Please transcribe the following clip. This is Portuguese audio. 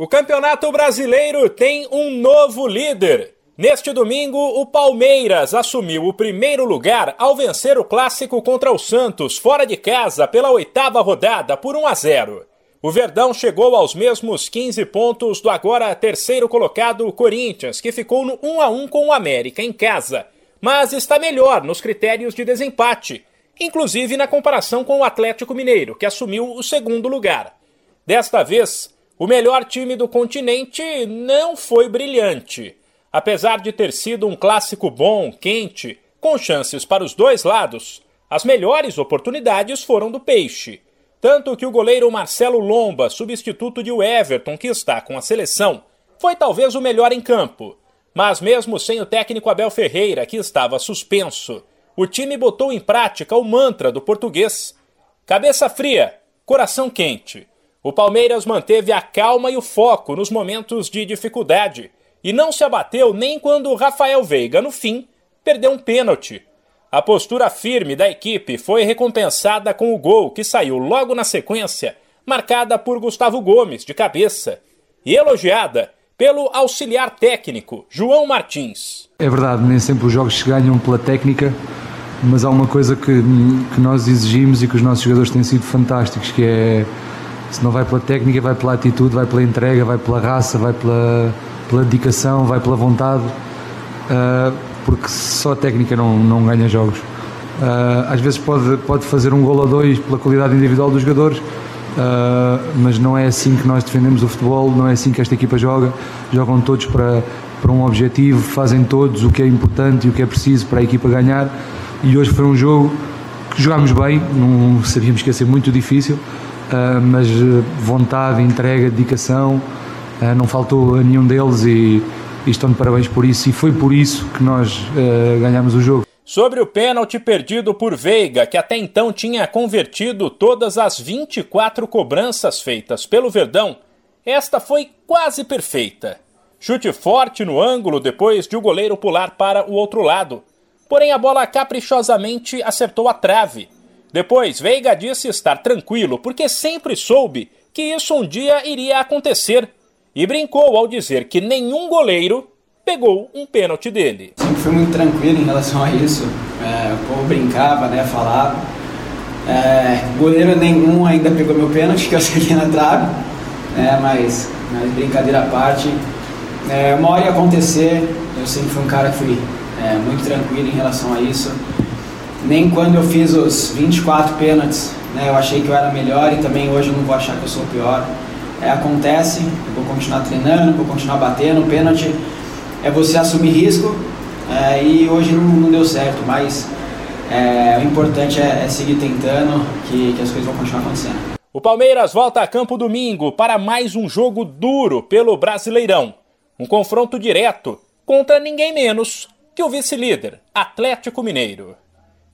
O Campeonato Brasileiro tem um novo líder. Neste domingo, o Palmeiras assumiu o primeiro lugar ao vencer o clássico contra o Santos fora de casa pela oitava rodada por 1 a 0. O Verdão chegou aos mesmos 15 pontos do agora terceiro colocado Corinthians, que ficou no 1 a 1 com o América em casa, mas está melhor nos critérios de desempate, inclusive na comparação com o Atlético Mineiro, que assumiu o segundo lugar. Desta vez, o melhor time do continente não foi brilhante. Apesar de ter sido um clássico bom, quente, com chances para os dois lados, as melhores oportunidades foram do Peixe. Tanto que o goleiro Marcelo Lomba, substituto de Everton, que está com a seleção, foi talvez o melhor em campo. Mas mesmo sem o técnico Abel Ferreira, que estava suspenso, o time botou em prática o mantra do português: cabeça fria, coração quente. O Palmeiras manteve a calma e o foco nos momentos de dificuldade e não se abateu nem quando Rafael Veiga, no fim, perdeu um pênalti. A postura firme da equipe foi recompensada com o gol que saiu logo na sequência, marcada por Gustavo Gomes, de cabeça, e elogiada pelo auxiliar técnico João Martins. É verdade, nem sempre os jogos se ganham pela técnica, mas há uma coisa que, que nós exigimos e que os nossos jogadores têm sido fantásticos, que é se não vai pela técnica, vai pela atitude, vai pela entrega, vai pela raça, vai pela, pela dedicação, vai pela vontade, uh, porque só a técnica não, não ganha jogos. Uh, às vezes pode, pode fazer um gol ou dois pela qualidade individual dos jogadores, uh, mas não é assim que nós defendemos o futebol, não é assim que esta equipa joga. Jogam todos para, para um objetivo, fazem todos o que é importante e o que é preciso para a equipa ganhar. E hoje foi um jogo que jogámos bem, não sabíamos que ia ser muito difícil. Uh, mas vontade, entrega, dedicação, uh, não faltou a nenhum deles e, e, estão de parabéns por isso. E foi por isso que nós ganhamos o jogo. Sobre o pênalti perdido por Veiga, que até então tinha convertido todas as 24 cobranças feitas pelo Verdão, esta foi quase perfeita. Chute forte no ângulo depois de o goleiro pular para o outro lado. Porém, a bola caprichosamente acertou a trave depois, Veiga disse estar tranquilo porque sempre soube que isso um dia iria acontecer e brincou ao dizer que nenhum goleiro pegou um pênalti dele. Sempre fui muito tranquilo em relação a isso. É, o povo brincava, né, falava. É, goleiro nenhum ainda pegou meu pênalti, que eu acertei na trave. É, mas, mas brincadeira à parte. É, uma hora ia acontecer, eu sempre fui um cara que fui é, muito tranquilo em relação a isso nem quando eu fiz os 24 pênaltis, né, eu achei que eu era melhor e também hoje eu não vou achar que eu sou pior. É, acontece, eu vou continuar treinando, vou continuar batendo. Pênalti é você assumir risco é, e hoje não, não, deu certo, mas é, o importante é, é seguir tentando que, que as coisas vão continuar acontecendo. O Palmeiras volta a campo domingo para mais um jogo duro pelo Brasileirão. Um confronto direto contra ninguém menos que o vice-líder, Atlético Mineiro.